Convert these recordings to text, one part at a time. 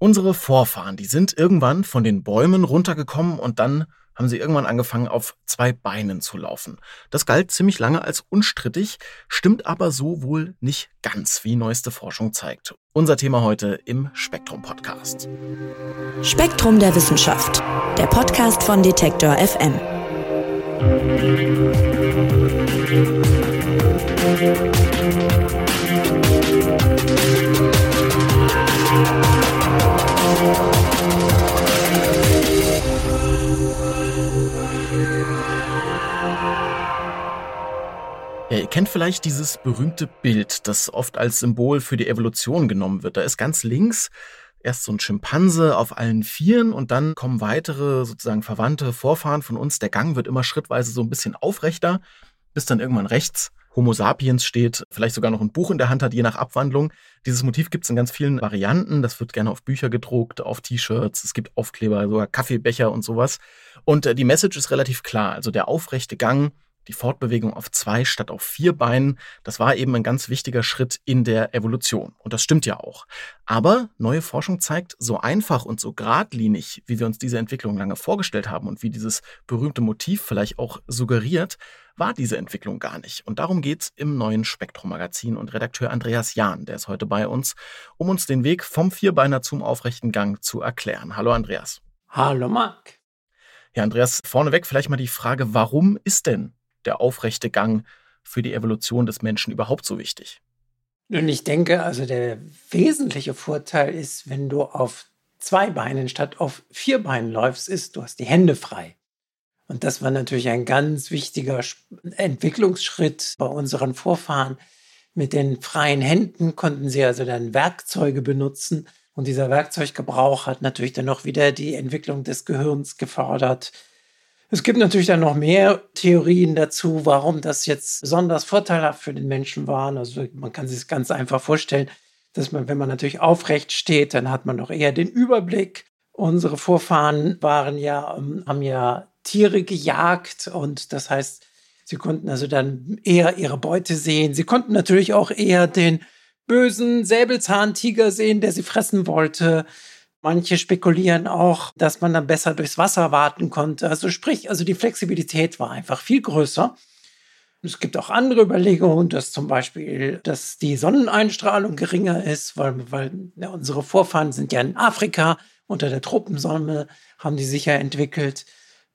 Unsere Vorfahren, die sind irgendwann von den Bäumen runtergekommen und dann haben sie irgendwann angefangen, auf zwei Beinen zu laufen. Das galt ziemlich lange als unstrittig, stimmt aber so wohl nicht ganz, wie neueste Forschung zeigt. Unser Thema heute im Spektrum Podcast. Spektrum der Wissenschaft, der Podcast von Detektor FM. Ja, kennt vielleicht dieses berühmte Bild, das oft als Symbol für die Evolution genommen wird. Da ist ganz links erst so ein Schimpanse auf allen Vieren und dann kommen weitere sozusagen verwandte Vorfahren von uns. Der Gang wird immer schrittweise so ein bisschen aufrechter, bis dann irgendwann rechts Homo sapiens steht, vielleicht sogar noch ein Buch in der Hand hat, je nach Abwandlung. Dieses Motiv gibt es in ganz vielen Varianten. Das wird gerne auf Bücher gedruckt, auf T-Shirts, es gibt Aufkleber, sogar Kaffeebecher und sowas. Und äh, die Message ist relativ klar. Also der aufrechte Gang die Fortbewegung auf zwei statt auf vier Beinen, das war eben ein ganz wichtiger Schritt in der Evolution. Und das stimmt ja auch. Aber neue Forschung zeigt, so einfach und so geradlinig, wie wir uns diese Entwicklung lange vorgestellt haben und wie dieses berühmte Motiv vielleicht auch suggeriert, war diese Entwicklung gar nicht. Und darum geht's im neuen Spektrum-Magazin und Redakteur Andreas Jahn, der ist heute bei uns, um uns den Weg vom Vierbeiner zum aufrechten Gang zu erklären. Hallo Andreas. Hallo Marc. Ja, Andreas, vorneweg vielleicht mal die Frage, warum ist denn der aufrechte Gang für die Evolution des Menschen überhaupt so wichtig? Und ich denke, also der wesentliche Vorteil ist, wenn du auf zwei Beinen statt auf vier Beinen läufst, ist, du hast die Hände frei. Und das war natürlich ein ganz wichtiger Entwicklungsschritt bei unseren Vorfahren. Mit den freien Händen konnten sie also dann Werkzeuge benutzen. Und dieser Werkzeuggebrauch hat natürlich dann noch wieder die Entwicklung des Gehirns gefördert. Es gibt natürlich dann noch mehr Theorien dazu, warum das jetzt besonders vorteilhaft für den Menschen war. Also man kann sich ganz einfach vorstellen, dass man, wenn man natürlich aufrecht steht, dann hat man doch eher den Überblick. Unsere Vorfahren waren ja, ähm, haben ja Tiere gejagt und das heißt, sie konnten also dann eher ihre Beute sehen. Sie konnten natürlich auch eher den bösen Säbelzahntiger sehen, der sie fressen wollte. Manche spekulieren auch, dass man dann besser durchs Wasser warten konnte. Also sprich, also die Flexibilität war einfach viel größer. Es gibt auch andere Überlegungen, dass zum Beispiel, dass die Sonneneinstrahlung geringer ist, weil, weil ja, unsere Vorfahren sind ja in Afrika unter der Tropensonne, haben die sich ja entwickelt.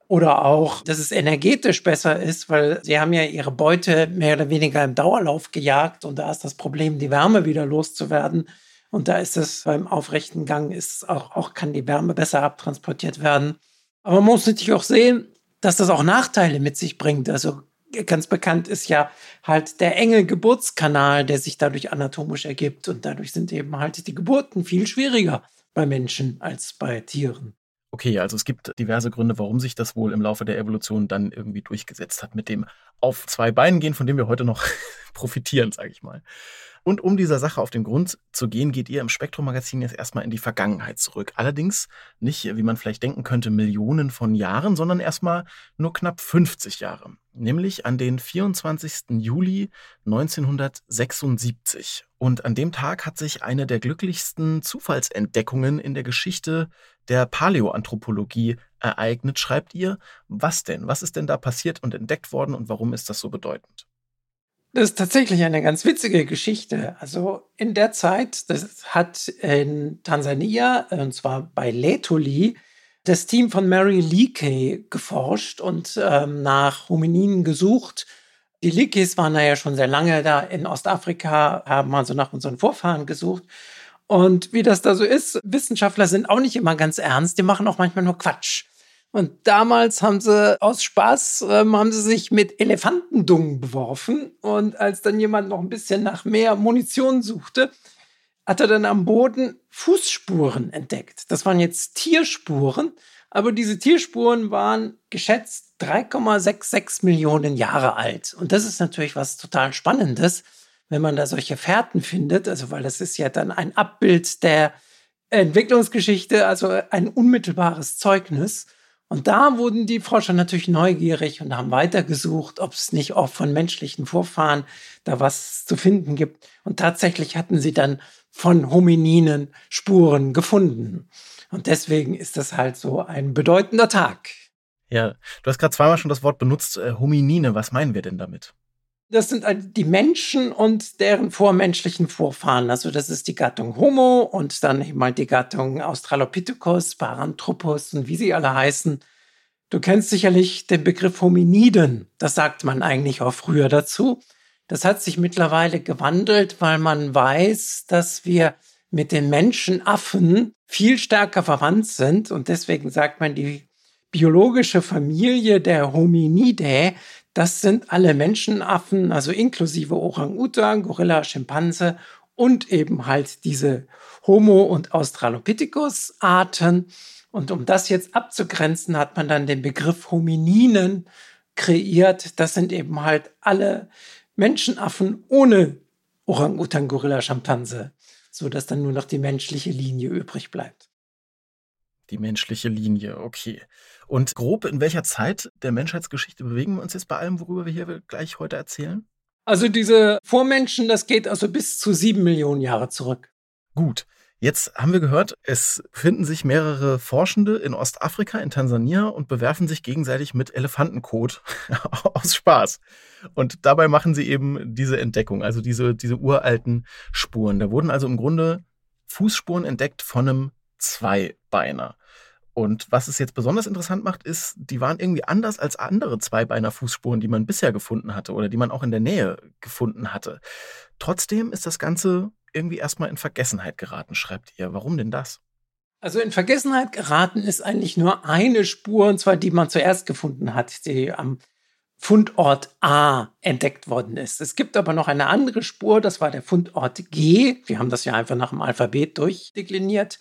Oder auch, dass es energetisch besser ist, weil sie haben ja ihre Beute mehr oder weniger im Dauerlauf gejagt und da ist das Problem, die Wärme wieder loszuwerden. Und da ist es beim aufrechten Gang ist auch, auch kann die Wärme besser abtransportiert werden. Aber man muss natürlich auch sehen, dass das auch Nachteile mit sich bringt. Also ganz bekannt ist ja halt der enge Geburtskanal, der sich dadurch anatomisch ergibt. Und dadurch sind eben halt die Geburten viel schwieriger bei Menschen als bei Tieren. Okay, also es gibt diverse Gründe, warum sich das wohl im Laufe der Evolution dann irgendwie durchgesetzt hat mit dem auf zwei Beinen gehen, von dem wir heute noch profitieren, sage ich mal. Und um dieser Sache auf den Grund zu gehen, geht ihr im Spektrum-Magazin jetzt erstmal in die Vergangenheit zurück. Allerdings nicht, wie man vielleicht denken könnte, Millionen von Jahren, sondern erstmal nur knapp 50 Jahre. Nämlich an den 24. Juli 1976. Und an dem Tag hat sich eine der glücklichsten Zufallsentdeckungen in der Geschichte der Paläoanthropologie ereignet, schreibt ihr. Was denn? Was ist denn da passiert und entdeckt worden und warum ist das so bedeutend? Das ist tatsächlich eine ganz witzige Geschichte. Also in der Zeit, das hat in Tansania, und zwar bei Letoli, das Team von Mary Leakey geforscht und ähm, nach Homininen gesucht. Die Leakeys waren ja schon sehr lange da in Ostafrika, haben also nach unseren Vorfahren gesucht. Und wie das da so ist, Wissenschaftler sind auch nicht immer ganz ernst, die machen auch manchmal nur Quatsch. Und damals haben sie aus Spaß, ähm, haben sie sich mit Elefantendungen beworfen. Und als dann jemand noch ein bisschen nach mehr Munition suchte, hat er dann am Boden Fußspuren entdeckt. Das waren jetzt Tierspuren, aber diese Tierspuren waren geschätzt 3,66 Millionen Jahre alt. Und das ist natürlich was total Spannendes, wenn man da solche Fährten findet, also weil das ist ja dann ein Abbild der Entwicklungsgeschichte, also ein unmittelbares Zeugnis. Und da wurden die Forscher natürlich neugierig und haben weitergesucht, ob es nicht auch von menschlichen Vorfahren da was zu finden gibt. Und tatsächlich hatten sie dann von Homininen Spuren gefunden. Und deswegen ist das halt so ein bedeutender Tag. Ja, du hast gerade zweimal schon das Wort benutzt, äh, Hominine. Was meinen wir denn damit? Das sind die Menschen und deren vormenschlichen Vorfahren. Also das ist die Gattung Homo und dann eben die Gattung Australopithecus, Paranthropus und wie sie alle heißen. Du kennst sicherlich den Begriff Hominiden. Das sagt man eigentlich auch früher dazu. Das hat sich mittlerweile gewandelt, weil man weiß, dass wir mit den Menschenaffen viel stärker verwandt sind und deswegen sagt man, die biologische Familie der Hominidae, das sind alle Menschenaffen, also inklusive Orang-Utan, Gorilla, Schimpanse und eben halt diese Homo- und Australopithecus-Arten. Und um das jetzt abzugrenzen, hat man dann den Begriff Homininen kreiert. Das sind eben halt alle Menschenaffen ohne Orang-Utan, Gorilla, Schimpanse, so dass dann nur noch die menschliche Linie übrig bleibt. Die menschliche Linie, okay. Und grob in welcher Zeit der Menschheitsgeschichte bewegen wir uns jetzt bei allem, worüber wir hier gleich heute erzählen? Also diese Vormenschen, das geht also bis zu sieben Millionen Jahre zurück. Gut. Jetzt haben wir gehört, es finden sich mehrere Forschende in Ostafrika, in Tansania und bewerfen sich gegenseitig mit Elefantenkot aus Spaß. Und dabei machen sie eben diese Entdeckung, also diese, diese uralten Spuren. Da wurden also im Grunde Fußspuren entdeckt von einem Zweibeiner. Und was es jetzt besonders interessant macht, ist, die waren irgendwie anders als andere Zweibeiner-Fußspuren, die man bisher gefunden hatte oder die man auch in der Nähe gefunden hatte. Trotzdem ist das Ganze irgendwie erstmal in Vergessenheit geraten, schreibt ihr. Warum denn das? Also in Vergessenheit geraten ist eigentlich nur eine Spur, und zwar die man zuerst gefunden hat, die am Fundort A entdeckt worden ist. Es gibt aber noch eine andere Spur, das war der Fundort G. Wir haben das ja einfach nach dem Alphabet durchdekliniert.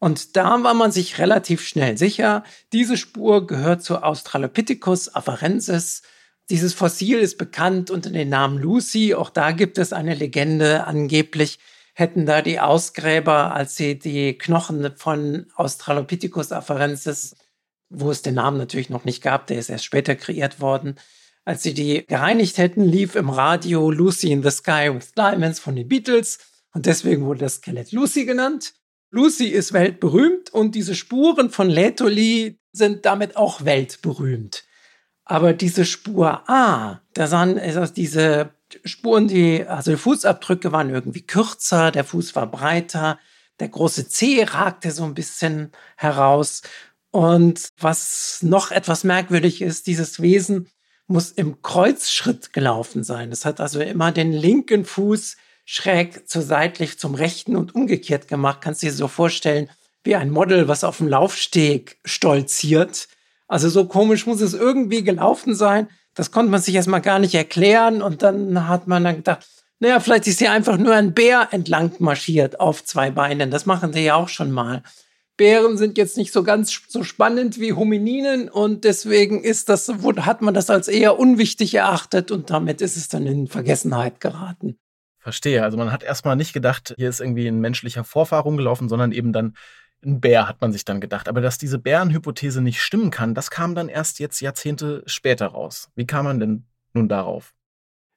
Und da war man sich relativ schnell sicher, diese Spur gehört zu Australopithecus afarensis. Dieses Fossil ist bekannt unter dem Namen Lucy. Auch da gibt es eine Legende. Angeblich hätten da die Ausgräber, als sie die Knochen von Australopithecus afarensis, wo es den Namen natürlich noch nicht gab, der ist erst später kreiert worden, als sie die gereinigt hätten, lief im Radio Lucy in the Sky with Diamonds von den Beatles. Und deswegen wurde das Skelett Lucy genannt. Lucy ist weltberühmt und diese Spuren von Letoli sind damit auch weltberühmt. Aber diese Spur A, da sahen also diese Spuren, die, also die Fußabdrücke waren irgendwie kürzer, der Fuß war breiter, der große Zeh ragte so ein bisschen heraus. Und was noch etwas merkwürdig ist, dieses Wesen muss im Kreuzschritt gelaufen sein. Es hat also immer den linken Fuß schräg zur seitlich zum rechten und umgekehrt gemacht. Kannst du dir so vorstellen, wie ein Model, was auf dem Laufsteg stolziert. Also so komisch muss es irgendwie gelaufen sein. Das konnte man sich erstmal gar nicht erklären. Und dann hat man dann gedacht, naja, vielleicht ist hier einfach nur ein Bär entlang marschiert auf zwei Beinen. Das machen sie ja auch schon mal. Bären sind jetzt nicht so ganz so spannend wie Homininen und deswegen ist das, hat man das als eher unwichtig erachtet und damit ist es dann in Vergessenheit geraten. Verstehe. Also man hat erstmal nicht gedacht, hier ist irgendwie ein menschlicher Vorfahr rumgelaufen, sondern eben dann ein Bär, hat man sich dann gedacht. Aber dass diese Bärenhypothese nicht stimmen kann, das kam dann erst jetzt Jahrzehnte später raus. Wie kam man denn nun darauf?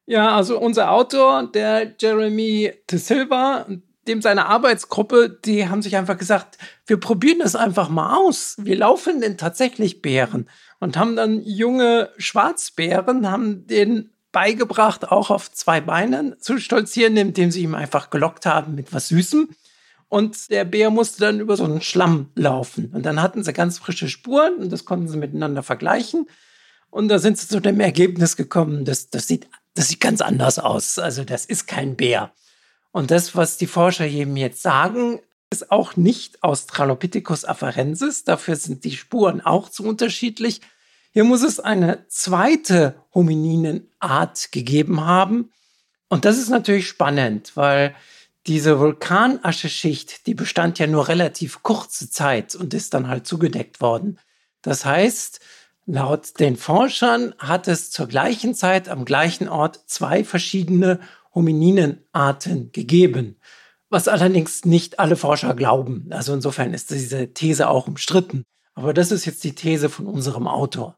Ja, also unser Autor, der Jeremy De Silva, dem seine Arbeitsgruppe, die haben sich einfach gesagt, wir probieren das einfach mal aus. Wir laufen denn tatsächlich Bären und haben dann junge Schwarzbären, haben den beigebracht, auch auf zwei Beinen zu stolzieren, indem sie ihm einfach gelockt haben mit was Süßem. Und der Bär musste dann über so einen Schlamm laufen. Und dann hatten sie ganz frische Spuren und das konnten sie miteinander vergleichen. Und da sind sie zu dem Ergebnis gekommen, das, das, sieht, das sieht ganz anders aus. Also das ist kein Bär. Und das, was die Forscher eben jetzt sagen, ist auch nicht Australopithecus afarensis. Dafür sind die Spuren auch zu unterschiedlich. Hier muss es eine zweite Homininenart gegeben haben. Und das ist natürlich spannend, weil diese Vulkanascheschicht, die bestand ja nur relativ kurze Zeit und ist dann halt zugedeckt worden. Das heißt, laut den Forschern hat es zur gleichen Zeit am gleichen Ort zwei verschiedene Homininenarten gegeben, was allerdings nicht alle Forscher glauben. Also insofern ist diese These auch umstritten. Aber das ist jetzt die These von unserem Autor.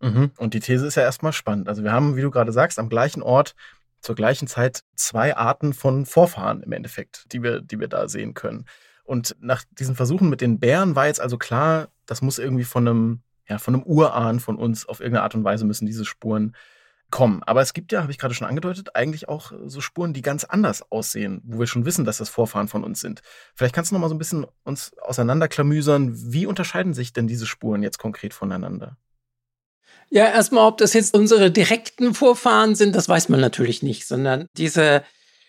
Mhm. Und die These ist ja erstmal spannend. Also wir haben, wie du gerade sagst, am gleichen Ort zur gleichen Zeit zwei Arten von Vorfahren im Endeffekt, die wir, die wir da sehen können. Und nach diesen Versuchen mit den Bären war jetzt also klar, das muss irgendwie von einem, ja, von einem Urahn von uns auf irgendeine Art und Weise müssen diese Spuren kommen. Aber es gibt ja, habe ich gerade schon angedeutet, eigentlich auch so Spuren, die ganz anders aussehen, wo wir schon wissen, dass das Vorfahren von uns sind. Vielleicht kannst du noch mal so ein bisschen uns auseinanderklamüsern. Wie unterscheiden sich denn diese Spuren jetzt konkret voneinander? Ja, erstmal, ob das jetzt unsere direkten Vorfahren sind, das weiß man natürlich nicht, sondern diese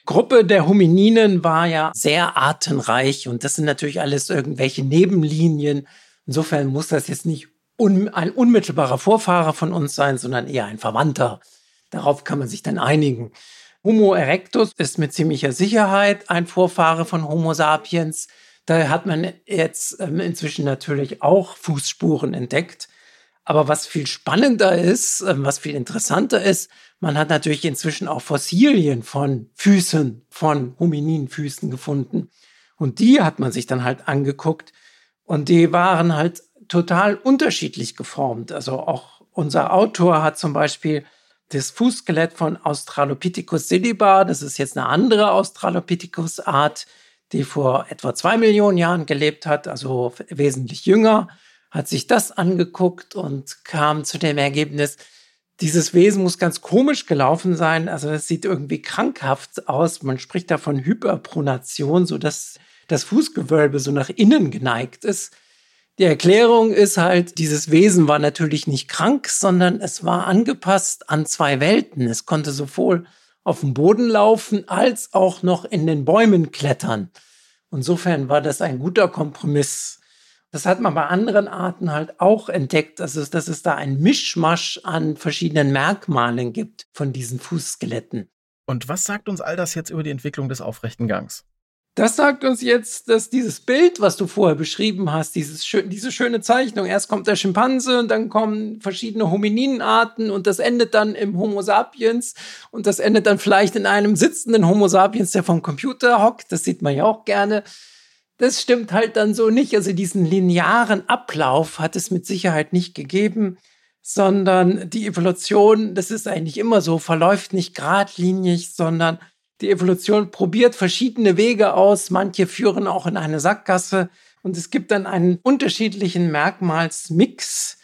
Gruppe der Homininen war ja sehr artenreich und das sind natürlich alles irgendwelche Nebenlinien. Insofern muss das jetzt nicht un ein unmittelbarer Vorfahrer von uns sein, sondern eher ein Verwandter. Darauf kann man sich dann einigen. Homo erectus ist mit ziemlicher Sicherheit ein Vorfahre von Homo sapiens. Da hat man jetzt ähm, inzwischen natürlich auch Fußspuren entdeckt. Aber was viel spannender ist, ähm, was viel interessanter ist, man hat natürlich inzwischen auch Fossilien von Füßen, von Homininfüßen gefunden. Und die hat man sich dann halt angeguckt. Und die waren halt total unterschiedlich geformt. Also auch unser Autor hat zum Beispiel das Fußskelett von Australopithecus sediba, das ist jetzt eine andere Australopithecus-Art, die vor etwa zwei Millionen Jahren gelebt hat, also wesentlich jünger, hat sich das angeguckt und kam zu dem Ergebnis, dieses Wesen muss ganz komisch gelaufen sein. Also es sieht irgendwie krankhaft aus. Man spricht da von Hyperpronation, so dass das Fußgewölbe so nach innen geneigt ist. Die Erklärung ist halt, dieses Wesen war natürlich nicht krank, sondern es war angepasst an zwei Welten. Es konnte sowohl auf dem Boden laufen als auch noch in den Bäumen klettern. Insofern war das ein guter Kompromiss. Das hat man bei anderen Arten halt auch entdeckt, also dass es da ein Mischmasch an verschiedenen Merkmalen gibt von diesen Fußskeletten. Und was sagt uns all das jetzt über die Entwicklung des aufrechten Gangs? Das sagt uns jetzt, dass dieses Bild, was du vorher beschrieben hast, dieses, diese schöne Zeichnung, erst kommt der Schimpanse und dann kommen verschiedene Homininenarten und das endet dann im Homo sapiens und das endet dann vielleicht in einem sitzenden Homo sapiens, der vom Computer hockt. Das sieht man ja auch gerne. Das stimmt halt dann so nicht. Also diesen linearen Ablauf hat es mit Sicherheit nicht gegeben, sondern die Evolution, das ist eigentlich immer so, verläuft nicht geradlinig, sondern die Evolution probiert verschiedene Wege aus, manche führen auch in eine Sackgasse und es gibt dann einen unterschiedlichen Merkmalsmix.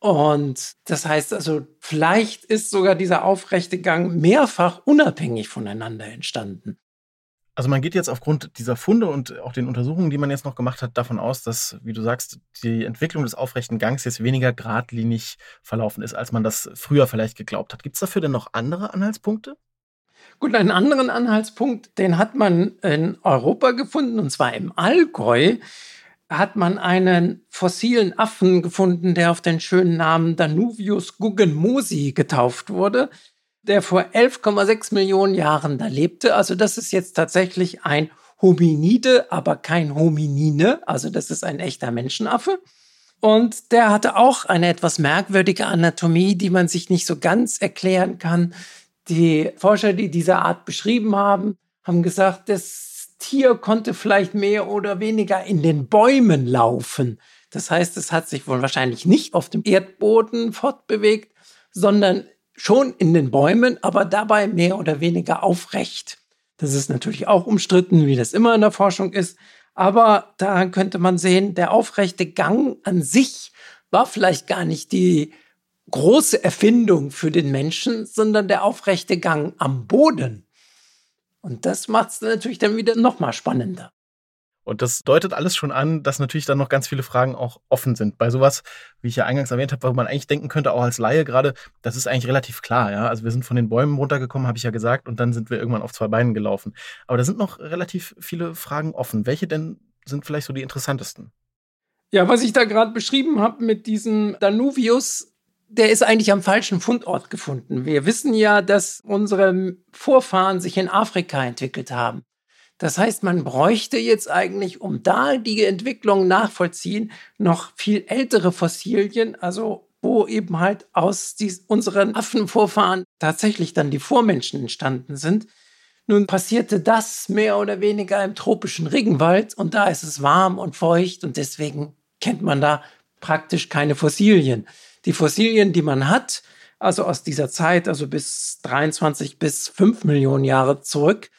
Und das heißt also, vielleicht ist sogar dieser aufrechte Gang mehrfach unabhängig voneinander entstanden. Also man geht jetzt aufgrund dieser Funde und auch den Untersuchungen, die man jetzt noch gemacht hat, davon aus, dass, wie du sagst, die Entwicklung des aufrechten Gangs jetzt weniger geradlinig verlaufen ist, als man das früher vielleicht geglaubt hat. Gibt es dafür denn noch andere Anhaltspunkte? Gut, einen anderen Anhaltspunkt, den hat man in Europa gefunden, und zwar im Allgäu hat man einen fossilen Affen gefunden, der auf den schönen Namen Danuvius guggenmosi getauft wurde, der vor 11,6 Millionen Jahren da lebte. Also das ist jetzt tatsächlich ein Hominide, aber kein Hominine. Also das ist ein echter Menschenaffe. Und der hatte auch eine etwas merkwürdige Anatomie, die man sich nicht so ganz erklären kann. Die Forscher, die diese Art beschrieben haben, haben gesagt, das Tier konnte vielleicht mehr oder weniger in den Bäumen laufen. Das heißt, es hat sich wohl wahrscheinlich nicht auf dem Erdboden fortbewegt, sondern schon in den Bäumen, aber dabei mehr oder weniger aufrecht. Das ist natürlich auch umstritten, wie das immer in der Forschung ist. Aber daran könnte man sehen, der aufrechte Gang an sich war vielleicht gar nicht die große Erfindung für den Menschen, sondern der aufrechte Gang am Boden. Und das macht es natürlich dann wieder noch mal spannender. Und das deutet alles schon an, dass natürlich dann noch ganz viele Fragen auch offen sind. Bei sowas, wie ich ja eingangs erwähnt habe, wo man eigentlich denken könnte, auch als Laie gerade, das ist eigentlich relativ klar. Ja? Also wir sind von den Bäumen runtergekommen, habe ich ja gesagt, und dann sind wir irgendwann auf zwei Beinen gelaufen. Aber da sind noch relativ viele Fragen offen. Welche denn sind vielleicht so die interessantesten? Ja, was ich da gerade beschrieben habe mit diesem Danuvius, der ist eigentlich am falschen Fundort gefunden. Wir wissen ja, dass unsere Vorfahren sich in Afrika entwickelt haben. Das heißt, man bräuchte jetzt eigentlich, um da die Entwicklung nachvollziehen, noch viel ältere Fossilien, also wo eben halt aus dies, unseren Affenvorfahren tatsächlich dann die Vormenschen entstanden sind. Nun passierte das mehr oder weniger im tropischen Regenwald und da ist es warm und feucht und deswegen kennt man da praktisch keine Fossilien. Die Fossilien, die man hat, also aus dieser Zeit, also bis 23 bis 5 Millionen Jahre zurück,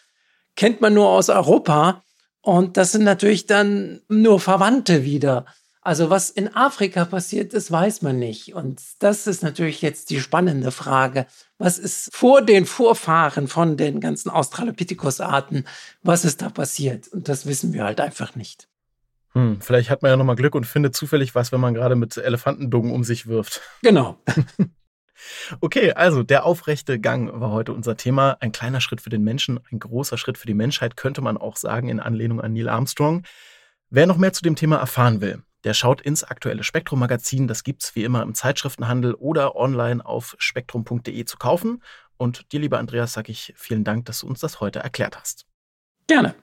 kennt man nur aus Europa. Und das sind natürlich dann nur Verwandte wieder. Also was in Afrika passiert ist, weiß man nicht. Und das ist natürlich jetzt die spannende Frage. Was ist vor den Vorfahren von den ganzen Australopithecus-Arten, was ist da passiert? Und das wissen wir halt einfach nicht. Hm, vielleicht hat man ja nochmal Glück und findet zufällig was, wenn man gerade mit Elefantendungen um sich wirft. Genau. Okay, also der aufrechte Gang war heute unser Thema. Ein kleiner Schritt für den Menschen, ein großer Schritt für die Menschheit, könnte man auch sagen, in Anlehnung an Neil Armstrong. Wer noch mehr zu dem Thema erfahren will, der schaut ins aktuelle Spektrum-Magazin. Das gibt's wie immer im Zeitschriftenhandel oder online auf spektrum.de zu kaufen. Und dir, lieber Andreas, sage ich vielen Dank, dass du uns das heute erklärt hast. Gerne.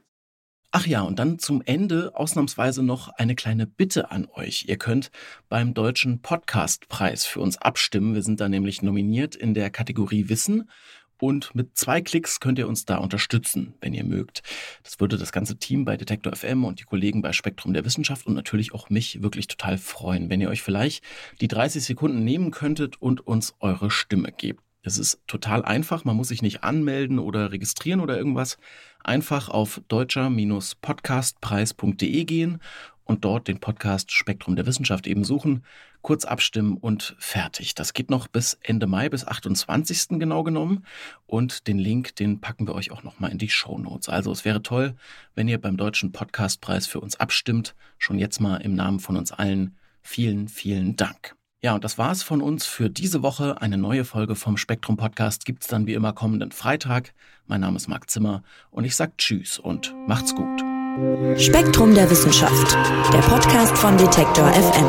Ach ja, und dann zum Ende ausnahmsweise noch eine kleine Bitte an euch. Ihr könnt beim Deutschen Podcastpreis für uns abstimmen. Wir sind da nämlich nominiert in der Kategorie Wissen. Und mit zwei Klicks könnt ihr uns da unterstützen, wenn ihr mögt. Das würde das ganze Team bei Detektor FM und die Kollegen bei Spektrum der Wissenschaft und natürlich auch mich wirklich total freuen, wenn ihr euch vielleicht die 30 Sekunden nehmen könntet und uns eure Stimme gebt. Es ist total einfach, man muss sich nicht anmelden oder registrieren oder irgendwas. Einfach auf deutscher-podcastpreis.de gehen und dort den Podcast Spektrum der Wissenschaft eben suchen, kurz abstimmen und fertig. Das geht noch bis Ende Mai, bis 28. genau genommen. Und den Link, den packen wir euch auch nochmal in die Show Notes. Also es wäre toll, wenn ihr beim Deutschen Podcastpreis für uns abstimmt. Schon jetzt mal im Namen von uns allen vielen, vielen Dank. Ja, und das war's von uns für diese Woche. Eine neue Folge vom Spektrum Podcast gibt's dann wie immer kommenden Freitag. Mein Name ist Marc Zimmer und ich sag Tschüss und macht's gut. Spektrum der Wissenschaft, der Podcast von Detektor FM.